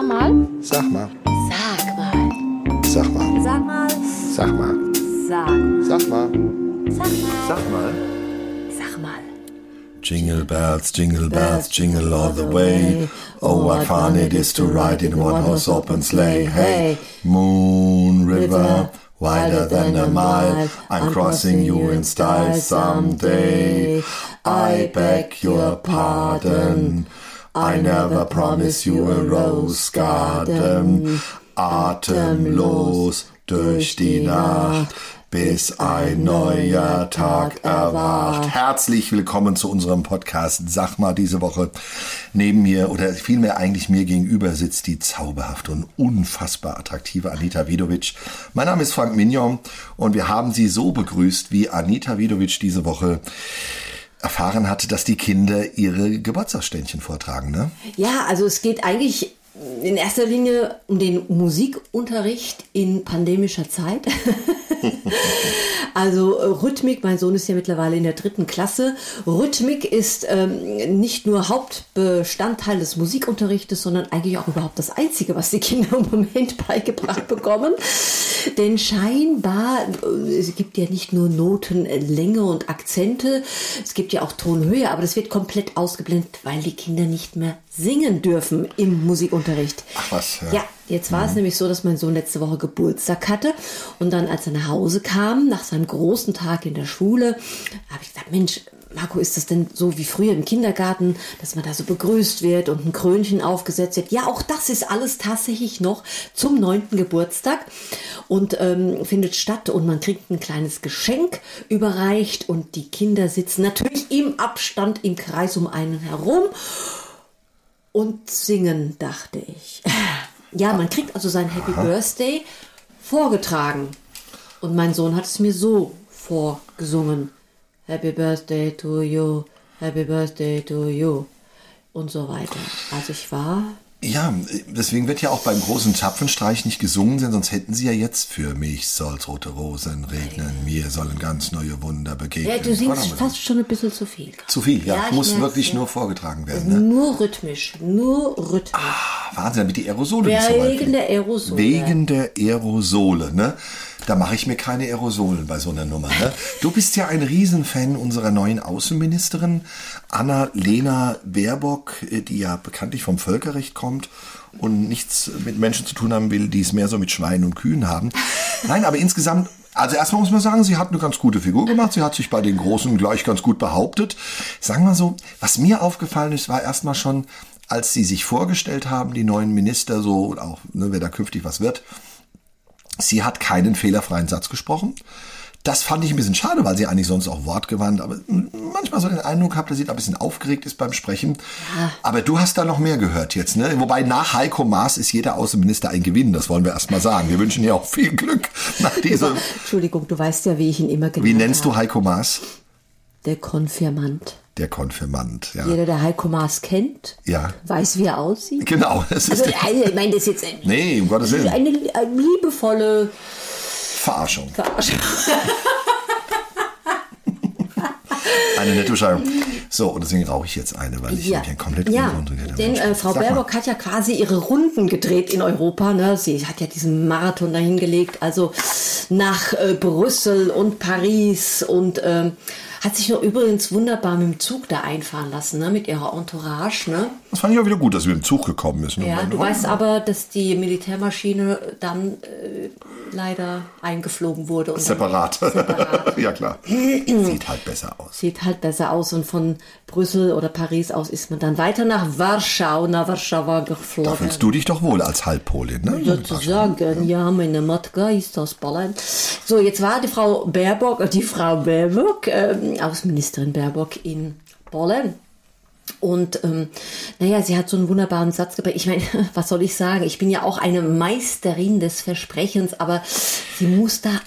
Sag mal. Sag mal. Sag mal. Sag mal. Sag mal. Sag mal. Sag. Sag mal. Sag mal. Sag mal. Sag mal. Jingle bells, jingle bells, jingle all the way. Oh, what fun it is to ride in one horse open sleigh. Hey, moon river, wider than a mile. I'm crossing you in style someday. I beg your pardon. I never promise you a rose garden. Atemlos durch die Nacht, bis ein neuer Tag erwacht. Herzlich willkommen zu unserem Podcast. Sag mal, diese Woche neben mir oder vielmehr eigentlich mir gegenüber sitzt die zauberhafte und unfassbar attraktive Anita Vidovic. Mein Name ist Frank Mignon und wir haben sie so begrüßt, wie Anita Vidovic diese Woche erfahren hat, dass die Kinder ihre Geburtstagsständchen vortragen, ne? Ja, also es geht eigentlich in erster Linie um den Musikunterricht in pandemischer Zeit. also äh, Rhythmik, mein Sohn ist ja mittlerweile in der dritten Klasse. Rhythmik ist ähm, nicht nur Hauptbestandteil des Musikunterrichtes, sondern eigentlich auch überhaupt das Einzige, was die Kinder im Moment beigebracht bekommen. Denn scheinbar, äh, es gibt ja nicht nur Notenlänge und Akzente, es gibt ja auch Tonhöhe, aber das wird komplett ausgeblendet, weil die Kinder nicht mehr singen dürfen im Musikunterricht. Ach was, ja. Ja, jetzt war es nämlich so, dass mein Sohn letzte Woche Geburtstag hatte und dann, als er nach Hause kam, nach seinem großen Tag in der Schule, habe ich gesagt, Mensch, Marco, ist das denn so wie früher im Kindergarten, dass man da so begrüßt wird und ein Krönchen aufgesetzt wird? Ja, auch das ist alles tatsächlich noch zum neunten Geburtstag und ähm, findet statt und man kriegt ein kleines Geschenk überreicht und die Kinder sitzen natürlich im Abstand im Kreis um einen herum und singen, dachte ich. Ja, man kriegt also sein Happy Birthday vorgetragen. Und mein Sohn hat es mir so vorgesungen. Happy Birthday to you, Happy Birthday to you und so weiter. Also ich war Ja, deswegen wird ja auch beim großen Zapfenstreich nicht gesungen, denn sonst hätten sie ja jetzt für mich soll's rote Rosen regnen, mir sollen ganz neue Wunder begegnen. ja, du singst fast schon ein bisschen zu viel. Zu viel, ja, Ja, ich muss wirklich ja. nur vorgetragen werden. Ne? Nur rhythmisch, nur rhythmisch. Ah, Wahnsinn, damit die Aerosole nicht so weit Wegen der Aerosole. Wegen der Aerosole, ne? Da mache ich mir keine Aerosolen bei so einer Nummer. Ne? Du bist ja ein Riesenfan unserer neuen Außenministerin, Anna-Lena Baerbock, äh, die ja bekanntlich vom Völkerrecht kommt und nichts mit Menschen zu tun haben will, die es mehr so mit Schweinen und Kühen haben. Nein, aber insgesamt, also erstmal muss man sagen, sie hat eine ganz gute Figur gemacht. Sie hat sich bei den Großen gleich ganz gut behauptet. Sagen wir so, was mir aufgefallen ist, war erstmal schon, als sie sich vorgestellt haben, die neuen Minister so, und auch, ne, wer da künftig was wird, Sie hat keinen fehlerfreien Satz gesprochen. Das fand ich ein bisschen schade, weil sie eigentlich sonst auch wortgewandt, aber manchmal so den Eindruck gehabt, dass sie da ein bisschen aufgeregt ist beim Sprechen. Aber du hast da noch mehr gehört jetzt, ne? Wobei nach Heiko Maas ist jeder Außenminister ein Gewinn, das wollen wir erst mal sagen. Wir wünschen ihr auch viel Glück nach dieser. Entschuldigung, du weißt ja, wie ich ihn immer genannt Wie nennst du habe. Heiko Maas? Der Konfirmand. Der Konfirmand, ja. Jeder, der Heiko Maas kennt, Ja. weiß, wie er aussieht. Genau, das ist Also, also, ich meine, das ist jetzt ein, Nee, um Gottes Willen. eine, eine liebevolle Verarschung. Verarschung. Eine nette Beschreibung. So, und deswegen rauche ich jetzt eine, weil ich Ja, nämlich ein komplett ja unkontrollierter denn äh. Frau Sag mal. Baerbock hat ja quasi ihre Runden gedreht in Europa. Ne? Sie hat ja diesen Marathon dahin gelegt, also nach äh, Brüssel und Paris und ähm, hat sich noch übrigens wunderbar mit dem Zug da einfahren lassen, ne? mit ihrer Entourage. Ne? Das fand ich auch wieder gut, dass wir im Zug gekommen ist. ne? Ja, du weißt aber, dass die Militärmaschine dann äh, leider eingeflogen wurde. Separat. Separat. ja, klar. Sieht halt besser aus. Sieht halt besser aus und von Brüssel oder Paris aus ist man dann weiter nach Warschau, nach Warschau Da geflogen. fühlst du dich doch wohl als Halbpolin, ne? Sozusagen, ja, meine Matka ist aus Polen. So, jetzt war die Frau Baerbock, die Frau Baerbock, ähm, Außenministerin Baerbock in Polen. Und ähm, naja, sie hat so einen wunderbaren Satz gebracht. Ich meine, was soll ich sagen? Ich bin ja auch eine Meisterin des Versprechens, aber sie muss da.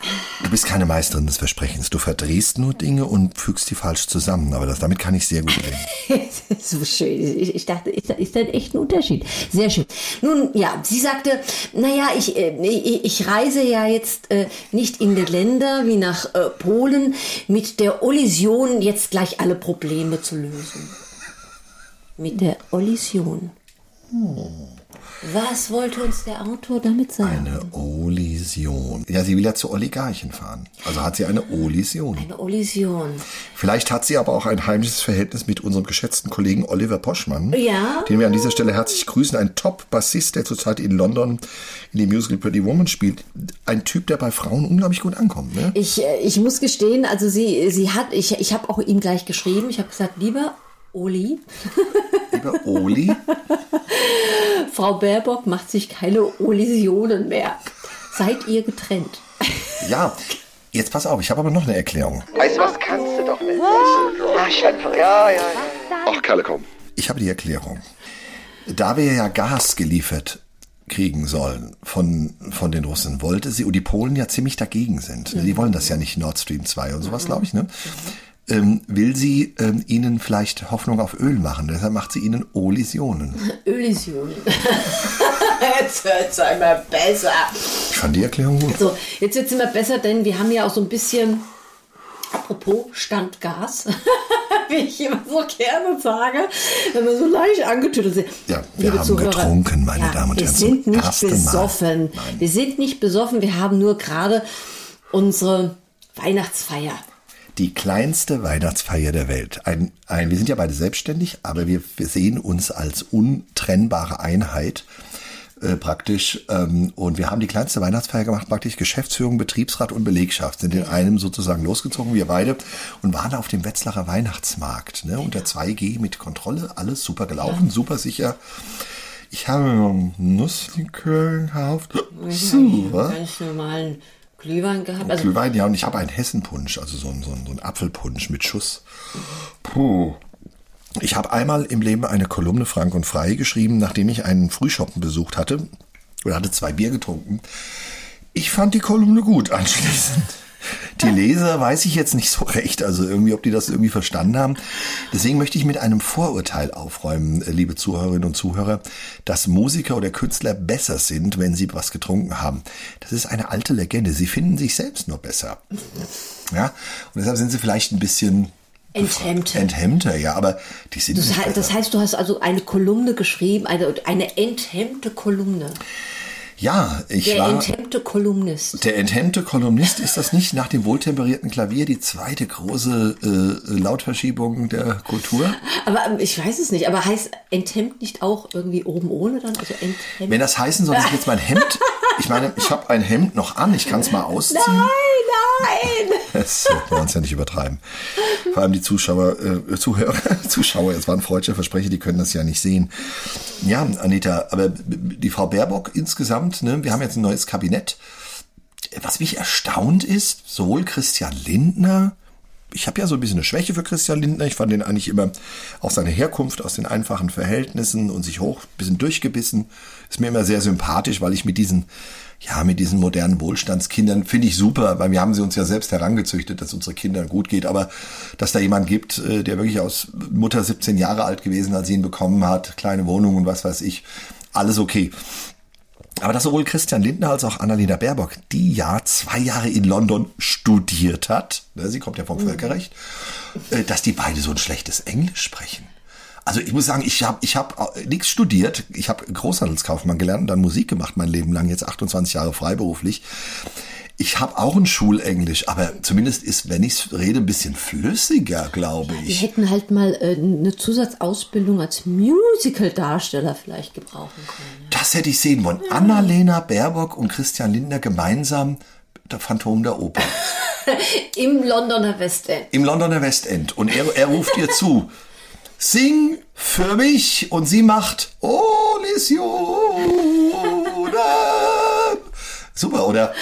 Du bist keine Meisterin des Versprechens. Du verdrehst nur Dinge und fügst die falsch zusammen. Aber das, damit kann ich sehr gut leben. so schön. Ich, ich dachte, ist, ist das echt ein Unterschied? Sehr schön. Nun, ja, sie sagte, naja, ich, äh, ich, ich reise ja jetzt äh, nicht in die Länder wie nach äh, Polen mit der Illusion, jetzt gleich alle Probleme zu lösen. Mit der Illusion. Was wollte uns der Autor damit sagen? Eine Olision. Ja, sie will ja zu Oligarchen fahren. Also hat sie eine Olision. Eine Olision. Vielleicht hat sie aber auch ein heimliches Verhältnis mit unserem geschätzten Kollegen Oliver Poschmann. Ja. Den wir an dieser Stelle herzlich grüßen. Ein Top-Bassist, der zurzeit in London in dem Musical Pretty Woman spielt. Ein Typ, der bei Frauen unglaublich gut ankommt. Ne? Ich, äh, ich muss gestehen, also sie, sie hat, ich, ich habe auch ihm gleich geschrieben. Ich habe gesagt, lieber Oli, Lieber Oli. Frau Baerbock macht sich keine Olisionen mehr. Seid ihr getrennt? Ja, jetzt pass auf, ich habe aber noch eine Erklärung. Weißt du was, kannst du doch nicht. Ach, Schöpfer, ja, ja, ja. Ach, Kerle, komm. Ich habe die Erklärung. Da wir ja Gas geliefert kriegen sollen von, von den Russen, wollte sie, und die Polen ja ziemlich dagegen sind, die wollen das ja nicht Nord Stream 2 und sowas, glaube ich, ne? Ähm, will sie ähm, ihnen vielleicht Hoffnung auf Öl machen. Deshalb macht sie ihnen Olisionen. Ölisionen. jetzt wird es einmal besser. Ich fand die Erklärung gut. So, jetzt wird es immer besser, denn wir haben ja auch so ein bisschen, apropos Standgas, wie ich immer so gerne sage, wenn wir so leicht angetüttelt sind. Ja, wir Liebe haben Zuhörer, getrunken, meine ja, Damen und wir Herren, sind zum nicht besoffen. Wir sind nicht besoffen, wir haben nur gerade unsere Weihnachtsfeier. Die kleinste Weihnachtsfeier der Welt. Ein, ein, wir sind ja beide selbstständig, aber wir, wir sehen uns als untrennbare Einheit äh, praktisch. Ähm, und wir haben die kleinste Weihnachtsfeier gemacht, praktisch Geschäftsführung, Betriebsrat und Belegschaft sind in einem sozusagen losgezogen, wir beide, und waren auf dem Wetzlarer Weihnachtsmarkt. Ne, unter 2G mit Kontrolle, alles super gelaufen, super sicher. Ich habe mir einen Nusslikör gekauft. Super. Ganz normalen Glühwein gehabt. Also, Glühwein, ja, und ich habe einen Hessenpunsch, also so einen, so einen, so einen Apfelpunsch mit Schuss. Puh. Ich habe einmal im Leben eine Kolumne Frank und Frei geschrieben, nachdem ich einen Frühschoppen besucht hatte oder hatte zwei Bier getrunken. Ich fand die Kolumne gut anschließend. Die Leser weiß ich jetzt nicht so recht, also irgendwie, ob die das irgendwie verstanden haben. Deswegen möchte ich mit einem Vorurteil aufräumen, liebe Zuhörerinnen und Zuhörer, dass Musiker oder Künstler besser sind, wenn sie was getrunken haben. Das ist eine alte Legende. Sie finden sich selbst nur besser. Ja, und deshalb sind sie vielleicht ein bisschen Enthemmter. Enthemmter, ja, aber die sind das, nicht heißt, das heißt, du hast also eine Kolumne geschrieben, eine, eine enthemmte Kolumne. Ja, ich Der war. enthemmte Kolumnist. Der enthemmte Kolumnist ist das nicht nach dem wohltemperierten Klavier die zweite große äh, Lautverschiebung der Kultur? Aber ähm, ich weiß es nicht. Aber heißt enthemmt nicht auch irgendwie oben ohne dann? Also enthemmt. Wenn das heißen soll, dass ich jetzt mein Hemd, ich meine, ich habe ein Hemd noch an, ich kann es mal ausziehen. Nein, nein! Das wollen wir uns ja nicht übertreiben. Vor allem die Zuschauer, äh, Zuhörer, Zuschauer, es waren freudsche Versprecher, die können das ja nicht sehen. Ja, Anita, aber die Frau Baerbock insgesamt, ne, wir haben jetzt ein neues Kabinett. Was mich erstaunt ist, sowohl Christian Lindner, ich habe ja so ein bisschen eine Schwäche für Christian Lindner. Ich fand den eigentlich immer auch seine Herkunft aus den einfachen Verhältnissen und sich hoch, bisschen durchgebissen, ist mir immer sehr sympathisch, weil ich mit diesen, ja, mit diesen modernen Wohlstandskindern finde ich super, weil wir haben sie uns ja selbst herangezüchtet, dass unsere Kindern gut geht. Aber dass da jemand gibt, äh, der wirklich aus Mutter 17 Jahre alt gewesen, als sie ihn bekommen hat, kleine Wohnung und was weiß ich, alles okay. Aber dass sowohl Christian Lindner als auch Annalena Baerbock, die ja zwei Jahre in London studiert hat, ne, sie kommt ja vom Völkerrecht, äh, dass die beide so ein schlechtes Englisch sprechen. Also ich muss sagen, ich habe ich hab äh, nichts studiert. Ich habe Großhandelskaufmann gelernt und dann Musik gemacht mein Leben lang, jetzt 28 Jahre freiberuflich. Ich habe auch ein Schulenglisch, aber zumindest ist, wenn ich rede, ein bisschen flüssiger, glaube Die ich. hätten halt mal äh, eine Zusatzausbildung als Musical-Darsteller vielleicht gebrauchen können. Das hätte ich sehen wollen. Annalena Baerbock und Christian Lindner gemeinsam der Phantom der Oper. Im Londoner Westend. im Londoner Westend und er, er ruft ihr zu, sing für mich und sie macht Olisionen. Super, oder?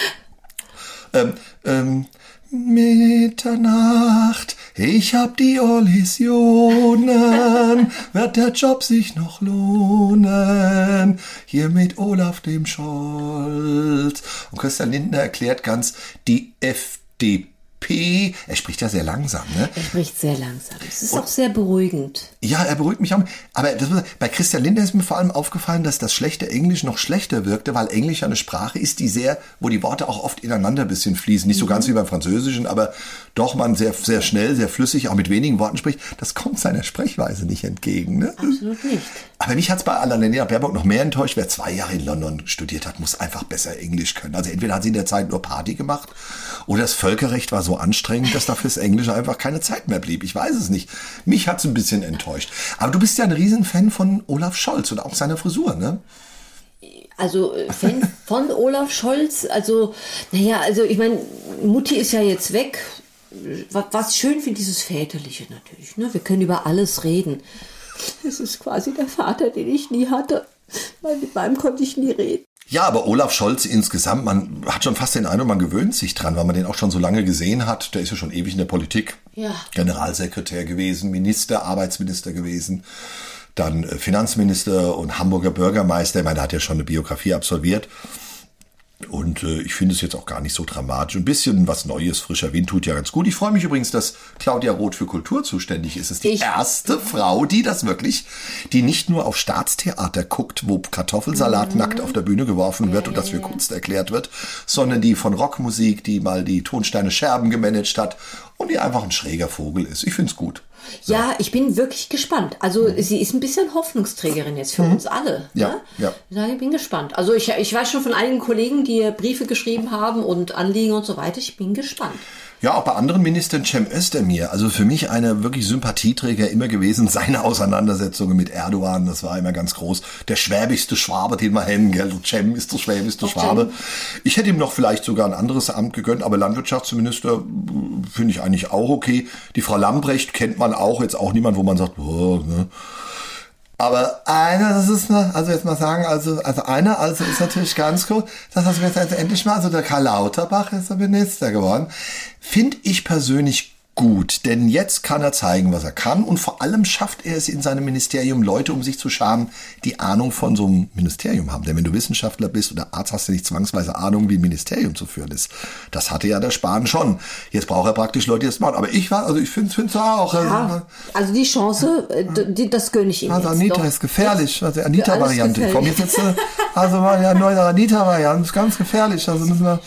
Ähm, ähm, Mitternacht, ich hab die Olisionen, wird der Job sich noch lohnen, hier mit Olaf dem Scholz. Und Christian Lindner erklärt ganz, die FDP P. Er spricht ja sehr langsam, ne? Er spricht sehr langsam. Es ist auch sehr beruhigend. Ja, er beruhigt mich auch. Aber das, bei Christian Lindner ist mir vor allem aufgefallen, dass das schlechte Englisch noch schlechter wirkte, weil Englisch ja eine Sprache ist, die sehr, wo die Worte auch oft ineinander ein bisschen fließen. Nicht so ganz wie beim Französischen, aber doch man sehr, sehr schnell, sehr flüssig, auch mit wenigen Worten spricht. Das kommt seiner Sprechweise nicht entgegen. Ne? Absolut nicht. Aber mich hat's bei Annalena Baerbock noch mehr enttäuscht. Wer zwei Jahre in London studiert hat, muss einfach besser Englisch können. Also entweder hat sie in der Zeit nur Party gemacht oder das Völkerrecht war so anstrengend, dass da fürs Englische einfach keine Zeit mehr blieb. Ich weiß es nicht. Mich hat's ein bisschen enttäuscht. Aber du bist ja ein Riesenfan von Olaf Scholz und auch seiner Frisur, ne? Also äh, Fan von Olaf Scholz, also naja, also ich meine, Mutti ist ja jetzt weg. Wa- Was schön finde, dieses Väterliche natürlich. Ne? Wir können über alles reden. Es ist quasi der Vater, den ich nie hatte. Weil mit meinem konnte ich nie reden. Ja, aber Olaf Scholz insgesamt, man hat schon fast den Eindruck, man gewöhnt sich dran, weil man den auch schon so lange gesehen hat. Der ist ja schon ewig in der Politik. Ja. Generalsekretär gewesen, Minister, Arbeitsminister gewesen, dann äh, Finanzminister und Hamburger Bürgermeister. Ich meine, der hat ja schon eine Biografie absolviert. Und äh, ich finde es jetzt auch gar nicht so dramatisch. Ein bisschen was Neues, frischer Wind tut ja ganz gut. Ich freue mich übrigens, dass Claudia Roth für Kultur zuständig ist. Es ist die Ich- erste Frau, die das wirklich, die nicht nur auf Staatstheater guckt, wo Kartoffelsalat nackt auf der Bühne geworfen wird und das für Kunst erklärt wird, sondern die von Rockmusik, die mal die Tonsteine Scherben gemanagt hat und die einfach ein schräger Vogel ist. Ich finde es gut. Ja, ich bin wirklich gespannt. Also sie ist ein bisschen Hoffnungsträgerin jetzt für uns alle. Ja, ne? ja. Ja, ich bin gespannt. Also ich, ich weiß schon von einigen Kollegen, die Briefe geschrieben haben und Anliegen und so weiter. Ich bin gespannt. Ja, auch bei anderen Ministern, Cem Özdemir, also für mich eine wirklich Sympathieträger immer gewesen, seine Auseinandersetzungen mit Erdogan, das war immer ganz groß. Der schwäbigste Schwabe, den wir kennen, gell? Cem ist der schwäbigste Schwabe. Ich hätte ihm noch vielleicht sogar ein anderes Amt gegönnt, aber Landwirtschaftsminister finde ich eigentlich auch okay. Die Frau Lambrecht kennt man auch, jetzt auch niemand, wo man sagt, oh, ne? Aber einer, das ist also jetzt mal sagen, also, also einer, also ist natürlich ganz cool, dass das jetzt endlich mal, also der Karl Lauterbach ist der Minister geworden. Finde ich persönlich gut, denn jetzt kann er zeigen, was er kann und vor allem schafft er es in seinem Ministerium Leute um sich zu scharen, die Ahnung von so einem Ministerium haben. Denn wenn du Wissenschaftler bist oder Arzt, hast du nicht zwangsweise Ahnung, wie ein Ministerium zu führen ist. Das hatte ja der Spahn schon. Jetzt braucht er praktisch Leute, die das machen. Aber ich war, also ich finde es auch. Also, Ja, also die Chance, äh, die, das gönne ich ihm also. Anita doch. ist gefährlich, also Anita-Variante. Komm jetzt jetzt, äh, also mal ja neue Anita-Variante, ist ganz gefährlich. Also müssen wir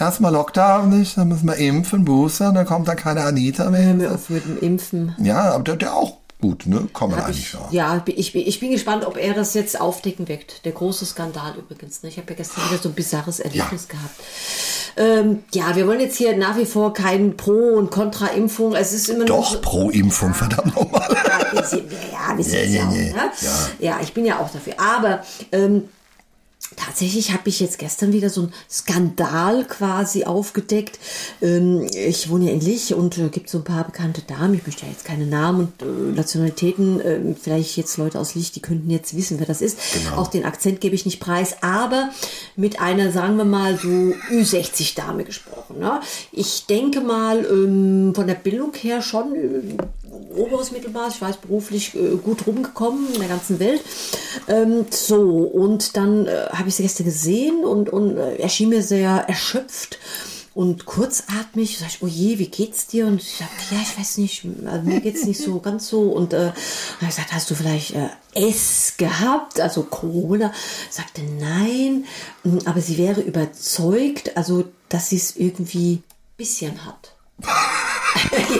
erstmal Lockdown nicht, dann müssen wir impfen, Booster, dann kommt dann keine Anita mehr. mir auf mit dem Impfen. Ja, aber der, der auch gut, ne? Kann man Hab eigentlich ich, sagen. ja, ich bin- ich bin, gespannt, ob er das jetzt aufdecken wird. Der große Skandal übrigens. Ne? Ich habe ja gestern wieder so ein bizarres Erlebnis gehabt. Ähm, ja, wir wollen jetzt hier nach wie vor kein Pro- und Kontra-Impfung. Es ist immer noch so- Doch, pro Impfung, verdammt nochmal. Ja, wir ja, wir sind Ja, ja, ja, ja. ne? Ja. ja, ich bin ja auch dafür. Aber ähm, tatsächlich habe ich jetzt gestern wieder so einen Skandal quasi aufgedeckt. Ähm, ich wohne ja in Lich und äh, gibt so ein paar bekannte Damen. Ich möchte ja jetzt keine Namen und äh, Nationalitäten. Äh, vielleicht jetzt Leute aus Lich, die könnten jetzt wissen, wer das ist. Genau. Auch den Akzent gebe ich nicht preis. Aber mit einer, sagen wir mal, so Ü60-Dame gesprochen. Ne? Ich denke mal, ähm, von der Bildung her schon äh, oberes Mittelmaß, ich weiß, beruflich äh, gut rumgekommen in der ganzen Welt. Ähm, so, und dann äh, habe ich sie gestern gesehen und, und äh, er schien mir sehr erschöpft und kurzatmig. Sag ich, oh je, wie geht's dir? Und ich sagte, ja, ich weiß nicht, also mir geht's nicht so ganz so. Und äh, ich gesagt, hast du vielleicht äh, S gehabt, also Corona? Sagte, nein, Mm, aber sie wäre überzeugt, also dass sie es irgendwie bisschen hat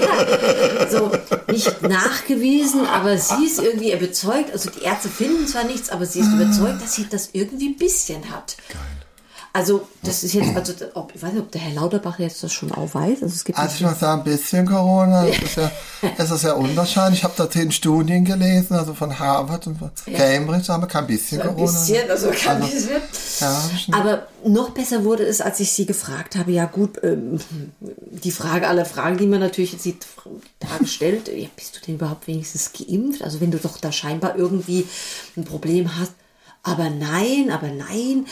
ja, so nicht nachgewiesen, aber sie ist irgendwie überzeugt. Also die Ärzte finden zwar nichts, aber sie ist überzeugt, dass sie das irgendwie ein bisschen hat. Also das ist jetzt, also ob, ich weiß nicht, ob der Herr Lauterbach jetzt das schon auch weiß. Also es gibt Also ich muss sagen, ein bisschen Corona, das ist ja, das ist ja unwahrscheinlich. Ich habe da zehn Studien gelesen, also von Harvard und von Cambridge, da haben wir kein bisschen ein Corona. bisschen, also kein bisschen. Ja, Aber noch besser wurde es, als ich sie gefragt habe, ja gut, ähm, die Frage aller Fragen, die man natürlich jetzt die Tage stellt, ja, bist du denn überhaupt wenigstens geimpft? Also wenn du doch da scheinbar irgendwie ein Problem hast. Aber nein, aber nein,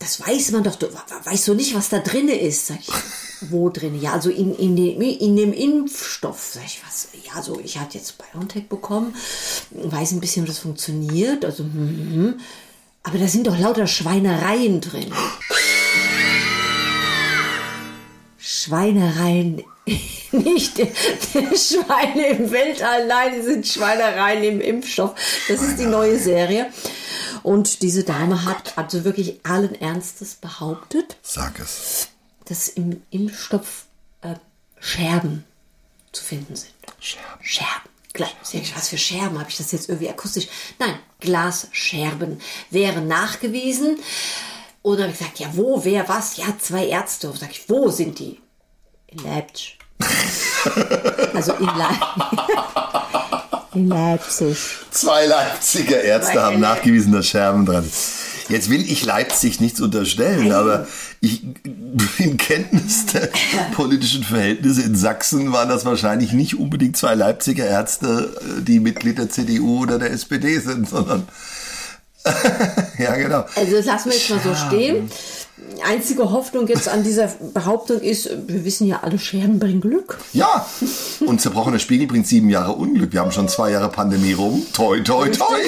das weiß man doch, du weißt du nicht, was da drinne ist, sag ich. Wo drin? Ja, also in, in, dem, in dem Impfstoff, sag ich was. Ja, so, ich hatte jetzt BioNTech bekommen, weiß ein bisschen, wie das funktioniert, also, hm, hm. aber da sind doch lauter Schweinereien drin. Schweinereien, nicht Schweine im Weltall, nein, es sind Schweinereien im Impfstoff. Das ist die neue Serie. Und diese Dame hat also wirklich allen Ernstes behauptet, Sag es. dass im Impfstoff äh, Scherben zu finden sind. Scherben. Scherben. Gleich, was für Scherben? Habe ich das jetzt irgendwie akustisch? Nein, Glasscherben wären nachgewiesen. Und dann habe ich gesagt, ja, wo, wer, was? Ja, zwei Ärzte. Und sag ich, wo sind die? In Leipzig. also in, Le in Leipzig. Zwei Leipziger Ärzte Zwei haben nachgewiesen, dass Scherben dran sind. Jetzt will ich Leipzig nichts unterstellen, aber ich, in Kenntnis der politischen Verhältnisse in Sachsen waren das wahrscheinlich nicht unbedingt zwei Leipziger Ärzte, äh, die Mitglied der CDU oder der SPD sind, sondern ja genau. Also das lassen wir jetzt mal so stehen. Einzige Hoffnung jetzt an dieser Behauptung ist, wir wissen ja alle, Scherben bringen Glück. Ja, und zerbrochener Spiegel bringt sieben Jahre Unglück. Wir haben schon zwei Jahre Pandemie rum. Toi, toi, toi.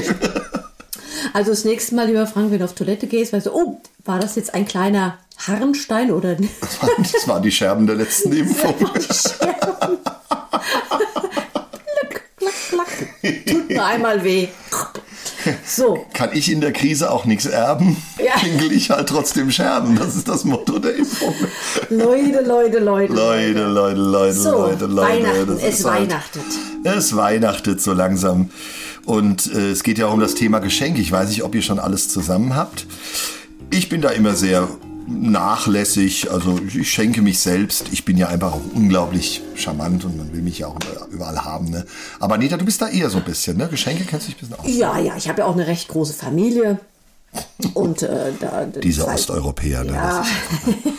Also das nächste Mal, lieber Frank, wenn du auf Toilette gehst, weißt du, oh, war das jetzt ein kleiner Harnstein oder Das waren die Scherben der letzten Impfung. Scherben? Klack, klack, klack. Tut nur einmal weh. So, Kann ich in der Krise auch nichts erben, Ja. klingel ich halt trotzdem Scherben. Das ist das Motto der Impfung. Leute, Leute, Leute. Leute, Leute, Leute, So, Leute, Leute. Weihnachten, das es ist halt- weihnachtet. Es weihnachtet so langsam. Und äh, es geht ja auch um das Thema Geschenke. Ich weiß nicht, ob ihr schon alles zusammen habt. Ich bin da immer sehr nachlässig. Also ich schenke mich selbst. Ich bin ja einfach auch unglaublich charmant und man will mich ja auch überall haben. Ne? Aber Anita, du bist da eher so ein bisschen. Ne? Geschenke kennst du dich ein bisschen aus. Ja, ja, ich habe ja auch eine recht große Familie. Und äh, da, Diese zwei- Osteuropäer. Ne? Ja.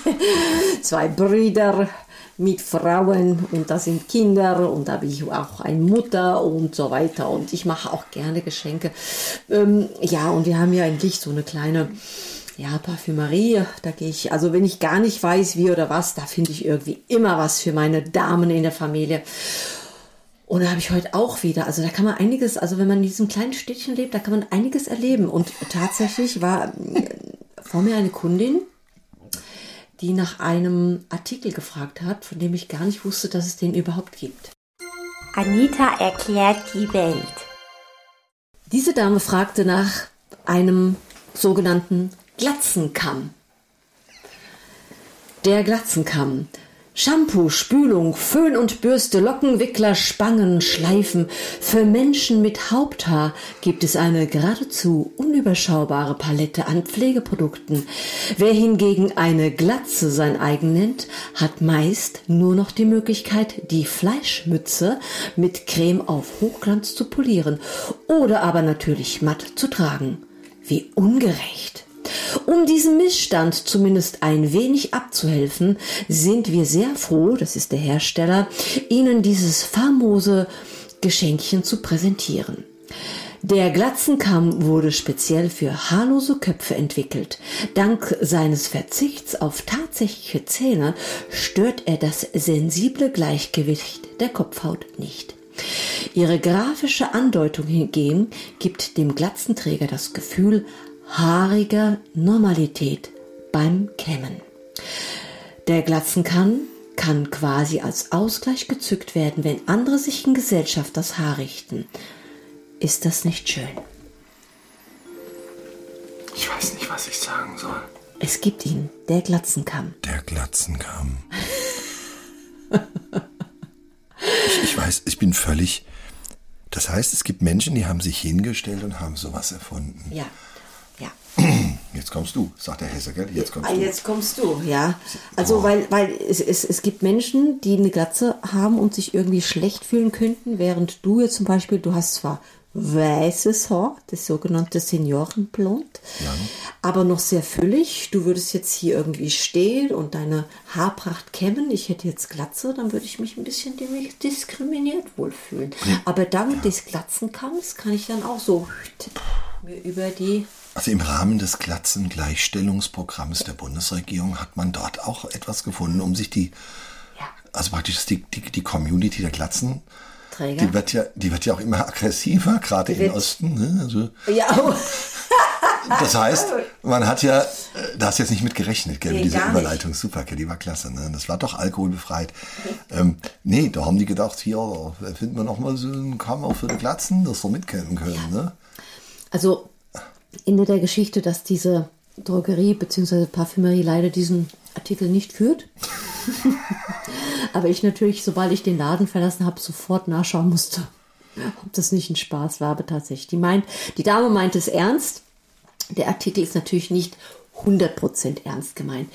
zwei Brüder mit Frauen und da sind Kinder und da bin ich auch eine Mutter und so weiter und ich mache auch gerne Geschenke. Ähm, ja, und wir haben ja endlich so eine kleine ja, Parfümerie, da gehe ich, also wenn ich gar nicht weiß, wie oder was, da finde ich irgendwie immer was für meine Damen in der Familie. Und da habe ich heute auch wieder, also da kann man einiges, also wenn man in diesem kleinen Städtchen lebt, da kann man einiges erleben. Und tatsächlich war äh, vor mir eine Kundin, die nach einem Artikel gefragt hat, von dem ich gar nicht wusste, dass es den überhaupt gibt. Anita erklärt die Welt. Diese Dame fragte nach einem sogenannten Glatzenkamm. Der Glatzenkamm. Shampoo, Spülung, Föhn und Bürste, Lockenwickler, Spangen, Schleifen. Für Menschen mit Haupthaar gibt es eine geradezu unüberschaubare Palette an Pflegeprodukten. Wer hingegen eine Glatze sein eigen nennt, hat meist nur noch die Möglichkeit, die Fleischmütze mit Creme auf Hochglanz zu polieren oder aber natürlich matt zu tragen. Wie ungerecht. Um diesem Missstand zumindest ein wenig abzuhelfen, sind wir sehr froh, das ist der Hersteller, Ihnen dieses famose Geschenkchen zu präsentieren. Der Glatzenkamm wurde speziell für haarlose Köpfe entwickelt. Dank seines Verzichts auf tatsächliche Zähne stört er das sensible Gleichgewicht der Kopfhaut nicht. Ihre grafische Andeutung hingegen gibt dem Glatzenträger das Gefühl haariger Normalität beim Kämmen. Der Glatzenkamm kann quasi als Ausgleich gezückt werden, wenn andere sich in Gesellschaft das Haar richten. Ist das nicht schön? Ich weiß nicht, was ich sagen soll. Es gibt ihn, der Glatzenkamm. Der Glatzenkamm. ich, ich weiß, ich bin völlig. Das heißt, es gibt Menschen, die haben sich hingestellt und haben sowas erfunden. Ja, ja. Jetzt kommst du, sagt der Hesse, gell? Jetzt kommst Ah, du. Jetzt kommst du, ja. Also, weil, weil es, es, es gibt Menschen, die eine Glatze haben und sich irgendwie schlecht fühlen könnten, während du jetzt zum Beispiel, du hast zwar weißes Haar, das sogenannte Seniorenblond, aber noch sehr füllig. Du würdest jetzt hier irgendwie stehen und deine Haarpracht kämmen. Ich hätte jetzt Glatze, dann würde ich mich ein bisschen dis- diskriminiert wohlfühlen. Aber dank des Glatzenkamms kann ich dann auch so mir über die Also im Rahmen des Glatzen-Gleichstellungsprogramms der Bundesregierung hat man dort auch etwas gefunden, um sich die, ja, also praktisch die, die, die Community der Glatzen, Träger. die wird ja, die wird ja auch immer aggressiver, gerade im Osten. Ne? Also Ja, oh. Das heißt, man hat ja Da hast du jetzt nicht mit gerechnet, gell? Nee, Diese gar nicht. Überleitung, super, gell? Die war klasse, ne? Das war doch alkoholbefreit. Ähm, nee, da haben die gedacht, hier, da finden wir noch mal so einen Kammer für die Glatzen, dass wir mitkämpfen können, ne? Also Ende der Geschichte, dass diese Drogerie bzw. Parfümerie leider diesen Artikel nicht führt. Aber ich natürlich, sobald ich den Laden verlassen habe, sofort nachschauen musste, ob das nicht ein Spaß war. Aber tatsächlich, die, meint, die Dame meint es ernst. Der Artikel ist natürlich nicht 100% ernst gemeint.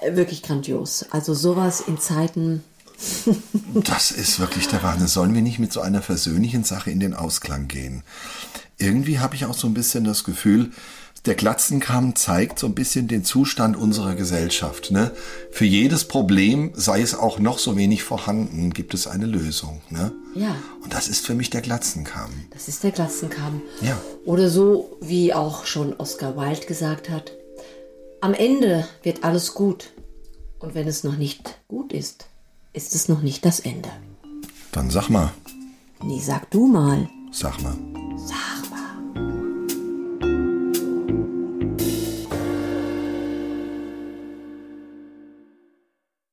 Äh, Wirklich grandios. Also sowas in Zeiten Das ist wirklich der Wahnsinn. Sollen wir nicht mit so einer versöhnlichen Sache in den Ausklang gehen? Irgendwie habe ich auch so ein bisschen das Gefühl, der Glatzenkamm zeigt so ein bisschen den Zustand unserer Gesellschaft. Ne? Für jedes Problem, sei es auch noch so wenig vorhanden, gibt es eine Lösung. Ne? Ja. Und das ist für mich der Glatzenkamm. Das ist der Glatzenkamm. Ja. Oder so, wie auch schon Oscar Wilde gesagt hat, am Ende wird alles gut. Und wenn es noch nicht gut ist, ist es noch nicht das Ende. Dann sag mal, Nee, sag du mal. sag mal.